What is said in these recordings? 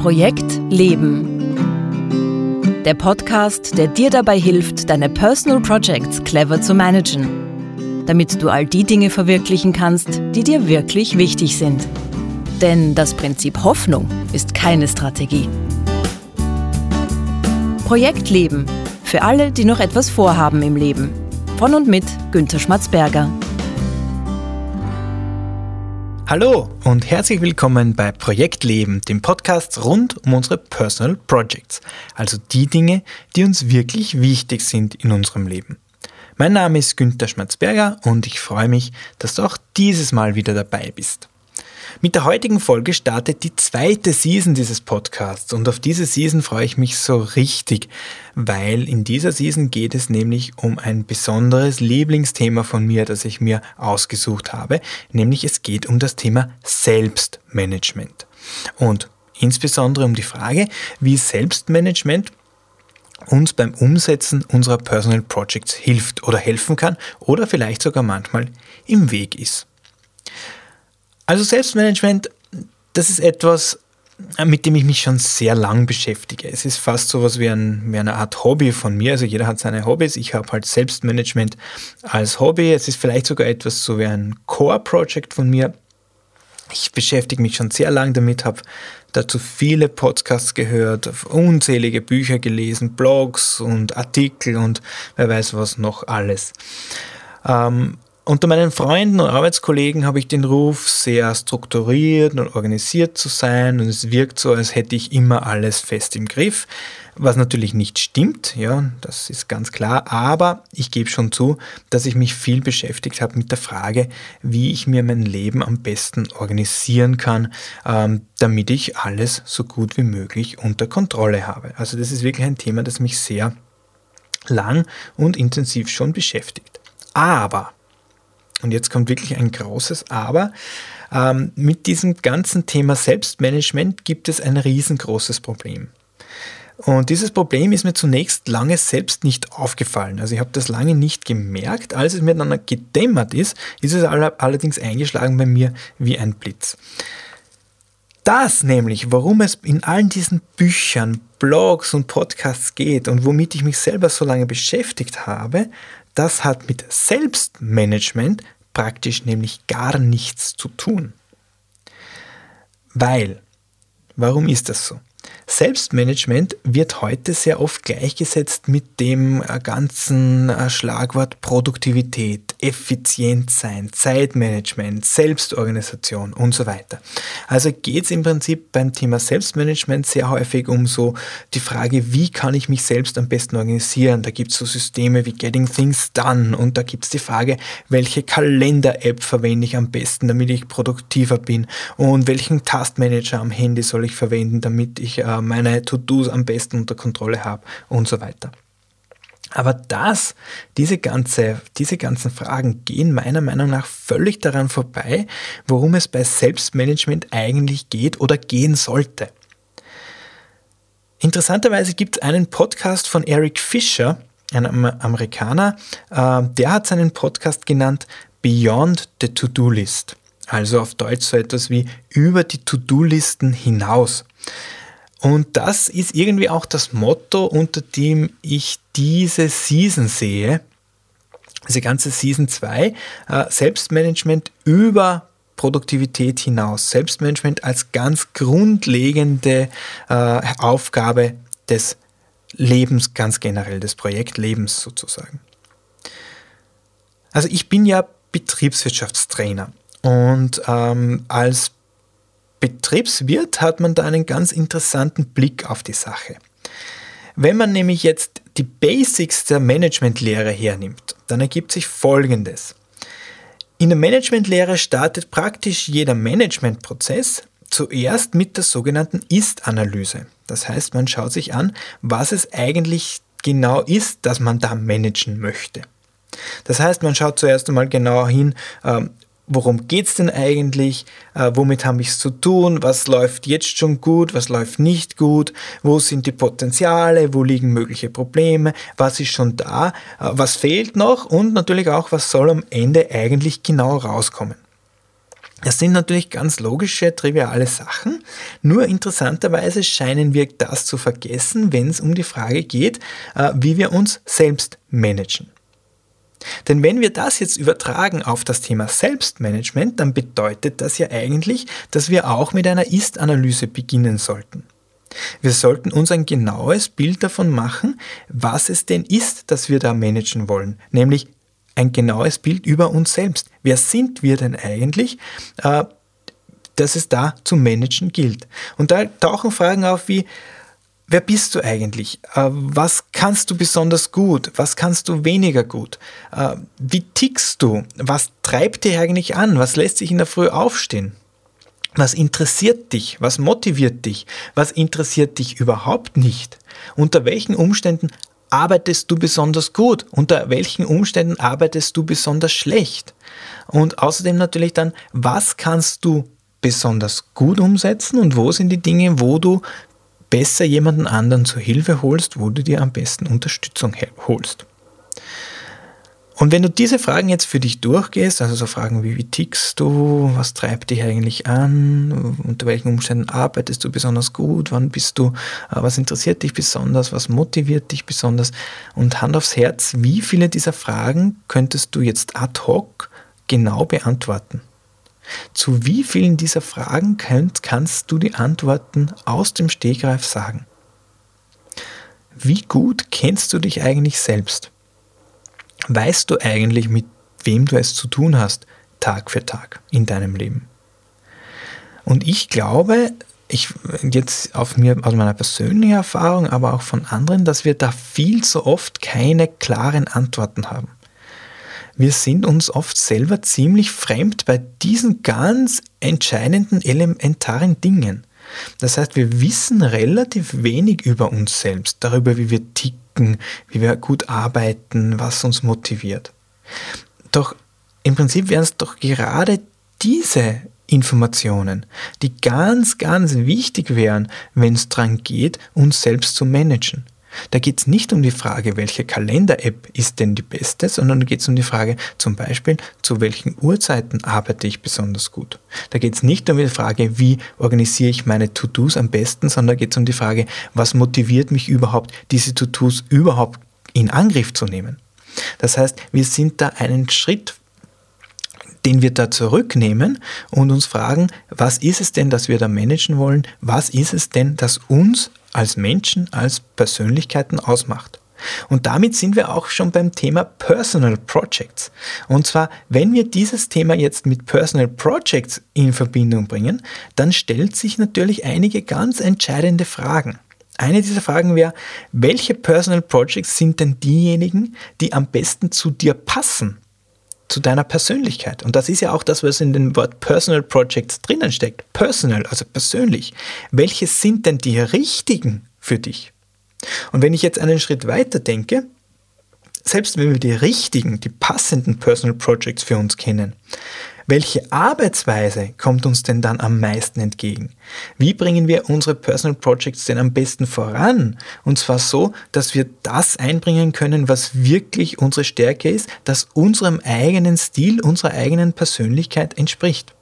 Projekt Leben. Der Podcast, der dir dabei hilft, deine Personal Projects clever zu managen, damit du all die Dinge verwirklichen kannst, die dir wirklich wichtig sind. Denn das Prinzip Hoffnung ist keine Strategie. Projekt Leben. Für alle, die noch etwas vorhaben im Leben. Von und mit Günter Schmatzberger. Hallo und herzlich willkommen bei Projekt Leben, dem Podcast rund um unsere Personal Projects, also die Dinge, die uns wirklich wichtig sind in unserem Leben. Mein Name ist Günther Schmatzberger und ich freue mich, dass du auch dieses Mal wieder dabei bist. Mit der heutigen Folge startet die zweite Season dieses Podcasts und auf diese Season freue ich mich so richtig, weil in dieser Season geht es nämlich um ein besonderes Lieblingsthema von mir, das ich mir ausgesucht habe, nämlich es geht um das Thema Selbstmanagement. Und insbesondere um die Frage, wie Selbstmanagement uns beim Umsetzen unserer Personal Projects hilft oder helfen kann oder vielleicht sogar manchmal im Weg ist. Also Selbstmanagement, das ist etwas, mit dem ich mich schon sehr lang beschäftige. Es ist fast so etwas wie, ein, wie eine Art Hobby von mir. Also jeder hat seine Hobbys. Ich habe halt Selbstmanagement als Hobby. Es ist vielleicht sogar etwas so wie ein Core-Project von mir. Ich beschäftige mich schon sehr lange damit, habe dazu viele Podcasts gehört, unzählige Bücher gelesen, Blogs und Artikel und wer weiß was noch alles. Ähm, unter meinen Freunden und Arbeitskollegen habe ich den Ruf, sehr strukturiert und organisiert zu sein und es wirkt so, als hätte ich immer alles fest im Griff, was natürlich nicht stimmt, ja, das ist ganz klar, aber ich gebe schon zu, dass ich mich viel beschäftigt habe mit der Frage, wie ich mir mein Leben am besten organisieren kann, ähm, damit ich alles so gut wie möglich unter Kontrolle habe. Also das ist wirklich ein Thema, das mich sehr lang und intensiv schon beschäftigt. Aber und jetzt kommt wirklich ein großes Aber. Ähm, mit diesem ganzen Thema Selbstmanagement gibt es ein riesengroßes Problem. Und dieses Problem ist mir zunächst lange selbst nicht aufgefallen. Also ich habe das lange nicht gemerkt. Als es mir dann gedämmert ist, ist es allerdings eingeschlagen bei mir wie ein Blitz. Das nämlich, worum es in allen diesen Büchern, Blogs und Podcasts geht und womit ich mich selber so lange beschäftigt habe, das hat mit Selbstmanagement praktisch nämlich gar nichts zu tun. Weil, warum ist das so? Selbstmanagement wird heute sehr oft gleichgesetzt mit dem äh, ganzen äh, Schlagwort Produktivität, Effizienz sein, Zeitmanagement, Selbstorganisation und so weiter. Also geht es im Prinzip beim Thema Selbstmanagement sehr häufig um so die Frage, wie kann ich mich selbst am besten organisieren? Da gibt es so Systeme wie Getting Things Done und da gibt es die Frage, welche Kalender-App verwende ich am besten, damit ich produktiver bin und welchen Taskmanager am Handy soll ich verwenden, damit ich äh, meine To-Dos am besten unter Kontrolle habe und so weiter. Aber das, diese, ganze, diese ganzen Fragen gehen meiner Meinung nach völlig daran vorbei, worum es bei Selbstmanagement eigentlich geht oder gehen sollte. Interessanterweise gibt es einen Podcast von Eric Fisher, einem Amerikaner, äh, der hat seinen Podcast genannt Beyond the To-Do List. Also auf Deutsch so etwas wie über die To-Do-Listen hinaus. Und das ist irgendwie auch das Motto, unter dem ich diese Season sehe. Diese ganze Season 2, äh, Selbstmanagement über Produktivität hinaus. Selbstmanagement als ganz grundlegende äh, Aufgabe des Lebens ganz generell, des Projektlebens sozusagen. Also ich bin ja Betriebswirtschaftstrainer und ähm, als Betriebswirt hat man da einen ganz interessanten Blick auf die Sache. Wenn man nämlich jetzt die Basics der Managementlehre hernimmt, dann ergibt sich Folgendes. In der Managementlehre startet praktisch jeder Managementprozess zuerst mit der sogenannten Ist-Analyse. Das heißt, man schaut sich an, was es eigentlich genau ist, dass man da managen möchte. Das heißt, man schaut zuerst einmal genau hin, ähm, worum geht es denn eigentlich, äh, womit habe ich es zu tun, was läuft jetzt schon gut, was läuft nicht gut, wo sind die Potenziale, wo liegen mögliche Probleme, was ist schon da, äh, was fehlt noch? Und natürlich auch, was soll am Ende eigentlich genau rauskommen. Das sind natürlich ganz logische, triviale Sachen. Nur interessanterweise scheinen wir das zu vergessen, wenn es um die Frage geht, äh, wie wir uns selbst managen. Denn wenn wir das jetzt übertragen auf das Thema Selbstmanagement, dann bedeutet das ja eigentlich, dass wir auch mit einer Ist-Analyse beginnen sollten. Wir sollten uns ein genaues Bild davon machen, was es denn ist, das wir da managen wollen, nämlich ein genaues Bild über uns selbst. Wer sind wir denn eigentlich, äh, dass es da zu managen gilt? Und da tauchen Fragen auf wie, wer bist du eigentlich? Äh, was kannst du besonders gut? Was kannst du weniger gut? Äh, wie tickst du? Was treibt dich eigentlich an? Was lässt sich in der Früh aufstehen? Was interessiert dich? Was motiviert dich? Was interessiert dich überhaupt nicht? Unter welchen Umständen arbeitest du besonders gut? Unter welchen Umständen arbeitest du besonders schlecht? Und außerdem natürlich dann, was kannst du besonders gut umsetzen und wo sind die Dinge, wo du besser jemanden anderen zur Hilfe holst, wo du dir am besten Unterstützung holst? Und wenn du diese Fragen jetzt für dich durchgehst, also so Fragen wie, wie tickst du, was treibt dich eigentlich an, unter welchen Umständen arbeitest du besonders gut, wann bist du, äh, was interessiert dich besonders, was motiviert dich besonders und Hand aufs Herz, wie viele dieser Fragen könntest du jetzt ad hoc genau beantworten? Zu wie vielen dieser Fragen könnt, kannst du die Antworten aus dem Stegreif sagen? Wie gut kennst du dich eigentlich selbst? weißt du eigentlich, mit wem du es zu tun hast, Tag für Tag in deinem Leben? Und ich glaube, ich jetzt auf mir, aus meiner persönlichen Erfahrung, aber auch von anderen, dass wir da viel zu oft keine klaren Antworten haben. Wir sind uns oft selber ziemlich fremd bei diesen ganz entscheidenden, elementaren Dingen. Das heißt, wir wissen relativ wenig über uns selbst, darüber, wie wir ticken wie wir gut arbeiten, was uns motiviert. Doch im Prinzip wären es doch gerade diese Informationen, die ganz, ganz wichtig wären, wenn es daran geht, uns selbst zu managen. Da geht es nicht um die Frage, welche Kalender-App ist denn die beste, sondern da geht es um die Frage zum Beispiel, zu welchen Uhrzeiten arbeite ich besonders gut. Da geht es nicht um die Frage, wie organisiere ich meine To-Dos am besten, sondern da geht es um die Frage, was motiviert mich überhaupt, diese To-Dos überhaupt in Angriff zu nehmen. Das heißt, wir sind da einen Schritt den wir da zurücknehmen und uns fragen, was ist es denn, das wir da managen wollen? Was ist es denn, das uns als Menschen, als Persönlichkeiten ausmacht. Und damit sind wir auch schon beim Thema Personal Projects. Und zwar, wenn wir dieses Thema jetzt mit Personal Projects in Verbindung bringen, dann stellt sich natürlich einige ganz entscheidende Fragen. Eine dieser Fragen wäre, welche Personal Projects sind denn diejenigen, die am besten zu dir passen? Zu deiner Persönlichkeit. Und das ist ja auch das, was in dem Wort Personal Projects drinnen steckt. Personal, also persönlich. Welche sind denn die richtigen für dich? Und wenn ich jetzt einen Schritt weiter denke, selbst wenn wir die richtigen, die passenden Personal Projects für uns kennen, welche Arbeitsweise kommt uns denn dann am meisten entgegen? Wie bringen wir unsere Personal Projects denn am besten voran? Und zwar so, dass wir das einbringen können, was wirklich unsere Stärke ist, das unserem eigenen Stil, unserer eigenen Persönlichkeit entspricht.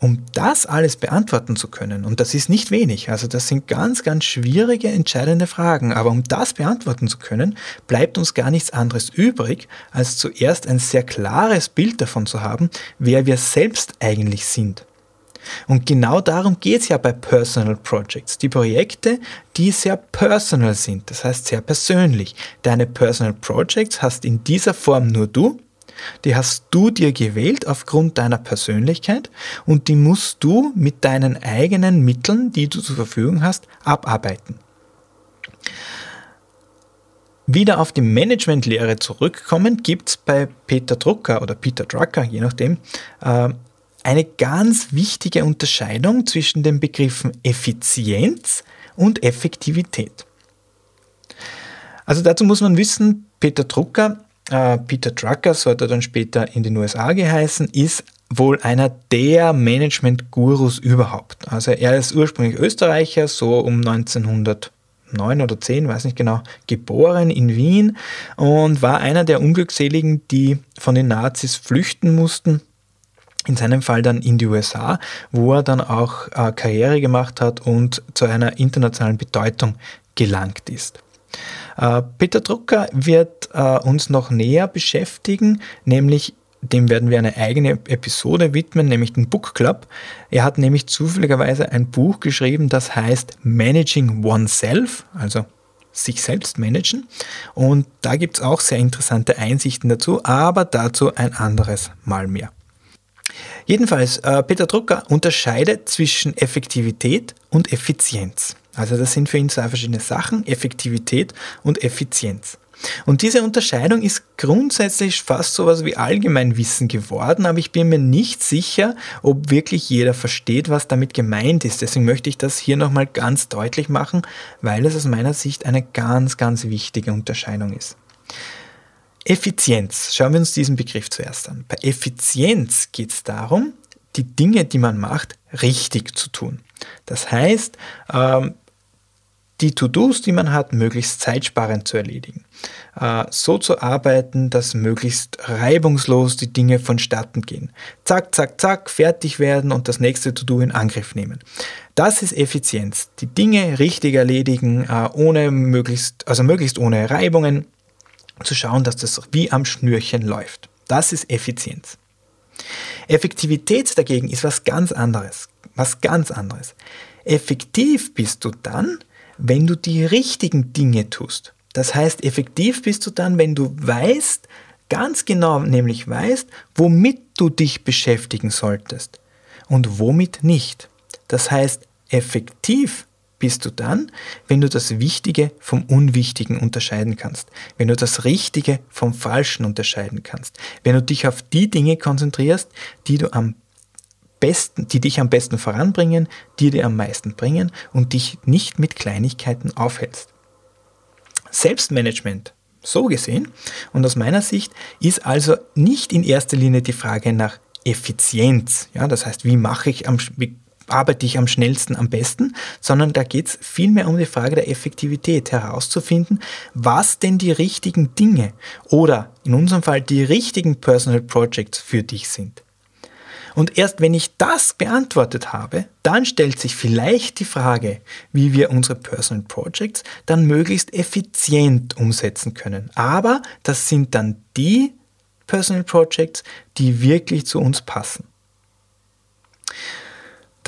Um das alles beantworten zu können, und das ist nicht wenig, also das sind ganz, ganz schwierige, entscheidende Fragen, aber um das beantworten zu können, bleibt uns gar nichts anderes übrig, als zuerst ein sehr klares Bild davon zu haben, wer wir selbst eigentlich sind. Und genau darum geht es ja bei Personal Projects. Die Projekte, die sehr personal sind, das heißt sehr persönlich. Deine Personal Projects hast in dieser Form nur du die hast du dir gewählt aufgrund deiner Persönlichkeit und die musst du mit deinen eigenen Mitteln, die du zur Verfügung hast, abarbeiten. Wieder auf die Managementlehre zurückkommen, gibt es bei Peter Drucker oder Peter Drucker, je nachdem, äh, eine ganz wichtige Unterscheidung zwischen den Begriffen Effizienz und Effektivität. Also dazu muss man wissen, Peter Drucker äh, Peter Drucker, so hat er dann später in den USA geheißen, ist wohl einer der Management-Gurus überhaupt. Also er ist ursprünglich Österreicher, so um 1900 neun oder zehn, weiß nicht genau, geboren in Wien und war einer der Unglückseligen, die von den Nazis flüchten mussten. In seinem Fall dann in die USA, wo er dann auch äh, Karriere gemacht hat und zu einer internationalen Bedeutung gelangt ist. Äh, Peter Drucker wird äh, uns noch näher beschäftigen, nämlich dem werden wir eine eigene Episode widmen, nämlich den Book Club. Er hat nämlich zufälligerweise ein Buch geschrieben, das heißt Managing Oneself, also sich selbst managen. Und da gibt es auch sehr interessante Einsichten dazu, aber dazu ein anderes Mal mehr. Jedenfalls, äh, Peter Drucker unterscheidet zwischen Effektivität und Effizienz. Also das sind für ihn zwei verschiedene Sachen, Effektivität und Effizienz. Und diese Unterscheidung ist grundsätzlich fast so etwas wie Allgemeinwissen geworden, aber ich bin mir nicht sicher, ob wirklich jeder versteht, was damit gemeint ist. Deswegen möchte ich das hier nochmal ganz deutlich machen, weil es aus meiner Sicht eine ganz, ganz wichtige Unterscheidung ist. Effizienz. Schauen wir uns diesen Begriff zuerst an. Bei Effizienz geht es darum, die Dinge, die man macht, richtig zu tun. Das heißt, ähm, die To-Dos, die man hat, möglichst zeitsparend zu erledigen. Äh, so zu arbeiten, dass möglichst reibungslos die Dinge vonstatten gehen. Zack, zack, zack, fertig werden und das nächste To-Do in Angriff nehmen. Das ist Effizienz. Die Dinge richtig erledigen, äh, ohne möglichst, also möglichst ohne Reibungen, zu schauen, dass das wie am Schnürchen läuft. Das ist Effizienz. Effektivität dagegen ist was ganz anderes. Was ganz anderes. Effektiv bist du dann, wenn du die richtigen Dinge tust. Das heißt, effektiv bist du dann, wenn du weißt, ganz genau nämlich weißt, womit du dich beschäftigen solltest und womit nicht. Das heißt, effektiv bist du dann, wenn du das Wichtige vom Unwichtigen unterscheiden kannst, wenn du das Richtige vom Falschen unterscheiden kannst, wenn du dich auf die Dinge konzentrierst, die du am besten, die dich am besten voranbringen, die dir am meisten bringen und dich nicht mit Kleinigkeiten aufhältst. Selbstmanagement, so gesehen, und aus meiner Sicht ist also nicht in erster Linie die Frage nach Effizienz. Ja, das heißt, wie mache ich am, wie arbeite ich am schnellsten, am besten, sondern da geht es vielmehr um die Frage der Effektivität, herauszufinden, was denn die richtigen Dinge oder in unserem Fall die richtigen Personal Projects für dich sind. Und erst wenn ich das beantwortet habe, dann stellt sich vielleicht die Frage, wie wir unsere Personal Projects dann möglichst effizient umsetzen können. Aber das sind dann die Personal Projects, die wirklich zu uns passen.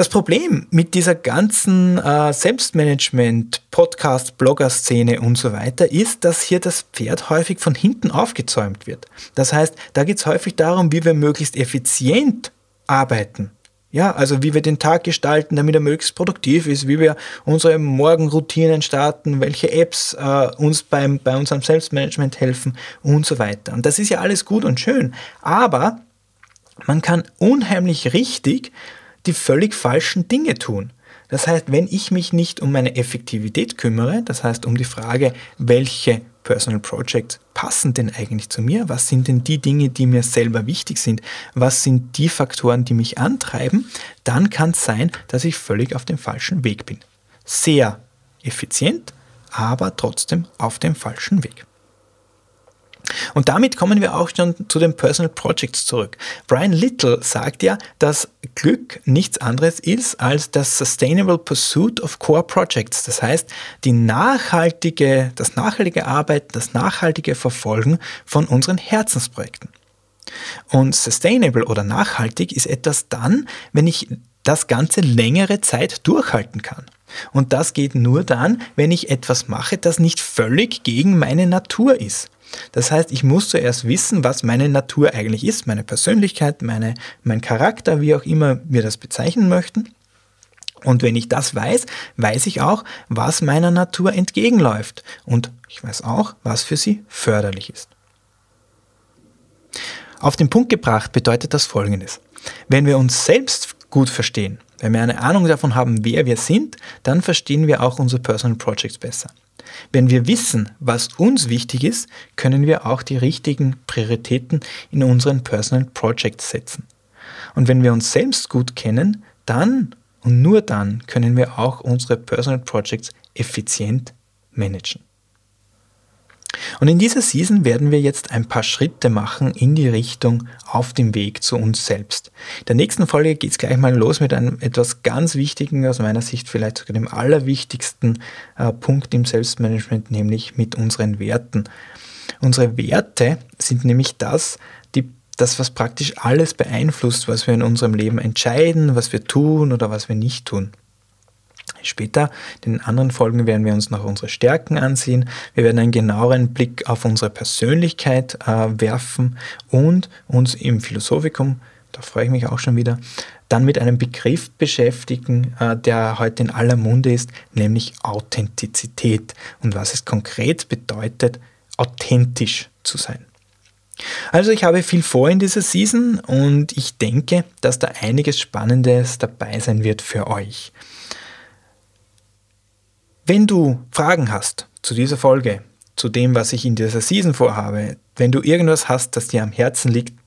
Das Problem mit dieser ganzen äh, Selbstmanagement, Podcast, Blogger-Szene und so weiter ist, dass hier das Pferd häufig von hinten aufgezäumt wird. Das heißt, da geht es häufig darum, wie wir möglichst effizient arbeiten. Ja, also wie wir den Tag gestalten, damit er möglichst produktiv ist, wie wir unsere Morgenroutinen starten, welche Apps äh, uns beim, bei unserem Selbstmanagement helfen und so weiter. Und das ist ja alles gut und schön. Aber man kann unheimlich richtig die völlig falschen Dinge tun. Das heißt, wenn ich mich nicht um meine Effektivität kümmere, das heißt um die Frage, welche Personal Projects passen denn eigentlich zu mir? Was sind denn die Dinge, die mir selber wichtig sind? Was sind die Faktoren, die mich antreiben? Dann kann es sein, dass ich völlig auf dem falschen Weg bin. Sehr effizient, aber trotzdem auf dem falschen Weg. Und damit kommen wir auch schon zu den Personal Projects zurück. Brian Little sagt ja, dass Glück nichts anderes ist als das Sustainable Pursuit of Core Projects. Das heißt, die nachhaltige, das nachhaltige Arbeiten, das nachhaltige Verfolgen von unseren Herzensprojekten. Und sustainable oder nachhaltig ist etwas dann, wenn ich das Ganze längere Zeit durchhalten kann. Und das geht nur dann, wenn ich etwas mache, das nicht völlig gegen meine Natur ist. Das heißt, ich muss zuerst wissen, was meine Natur eigentlich ist, meine Persönlichkeit, meine, mein Charakter, wie auch immer wir das bezeichnen möchten. Und wenn ich das weiß, weiß ich auch, was meiner Natur entgegenläuft. Und ich weiß auch, was für sie förderlich ist. Auf den Punkt gebracht bedeutet das Folgendes. Wenn wir uns selbst gut verstehen, wenn wir eine Ahnung davon haben, wer wir sind, dann verstehen wir auch unsere Personal Projects besser. Wenn wir wissen, was uns wichtig ist, können wir auch die richtigen Prioritäten in unseren Personal Projects setzen. Und wenn wir uns selbst gut kennen, dann und nur dann können wir auch unsere Personal Projects effizient managen. Und in dieser Season werden wir jetzt ein paar Schritte machen in die Richtung auf dem Weg zu uns selbst. In der nächsten Folge geht es gleich mal los mit einem etwas ganz Wichtigen, aus meiner Sicht vielleicht sogar dem allerwichtigsten äh, Punkt im Selbstmanagement, nämlich mit unseren Werten. Unsere Werte sind nämlich das, die, das, was praktisch alles beeinflusst, was wir in unserem Leben entscheiden, was wir tun oder was wir nicht tun. Später, in den anderen Folgen, werden wir uns noch unsere Stärken ansehen. Wir werden einen genaueren Blick auf unsere Persönlichkeit äh, werfen und uns im Philosophikum, da freue ich mich auch schon wieder, dann mit einem Begriff beschäftigen, äh, der heute in aller Munde ist, nämlich Authentizität und was es konkret bedeutet, authentisch zu sein. Also ich habe viel vor in dieser Season und ich denke, dass da einiges Spannendes dabei sein wird für euch. Wenn du Fragen hast zu dieser Folge, zu dem, was ich in dieser Season vorhabe, wenn du irgendwas hast, das dir am Herzen liegt,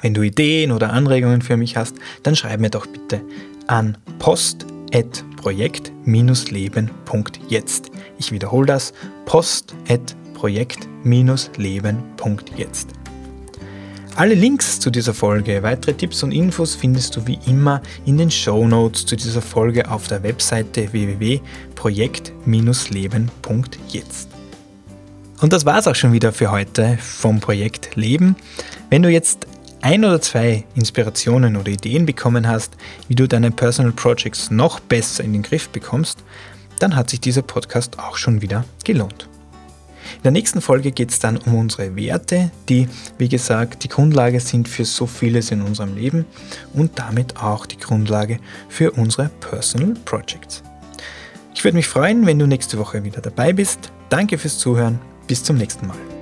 wenn du Ideen oder Anregungen für mich hast, dann schreib mir doch bitte an post.projekt-leben.jetzt. Ich wiederhole das, post.projekt-leben.jetzt. Alle Links zu dieser Folge, weitere Tipps und Infos findest du wie immer in den Show Notes zu dieser Folge auf der Webseite www.projekt-leben.jetzt. Und das war es auch schon wieder für heute vom Projekt Leben. Wenn du jetzt ein oder zwei Inspirationen oder Ideen bekommen hast, wie du deine Personal Projects noch besser in den Griff bekommst, dann hat sich dieser Podcast auch schon wieder gelohnt. In der nächsten Folge geht es dann um unsere Werte, die, wie gesagt, die Grundlage sind für so vieles in unserem Leben und damit auch die Grundlage für unsere Personal Projects. Ich würde mich freuen, wenn du nächste Woche wieder dabei bist. Danke fürs Zuhören. Bis zum nächsten Mal.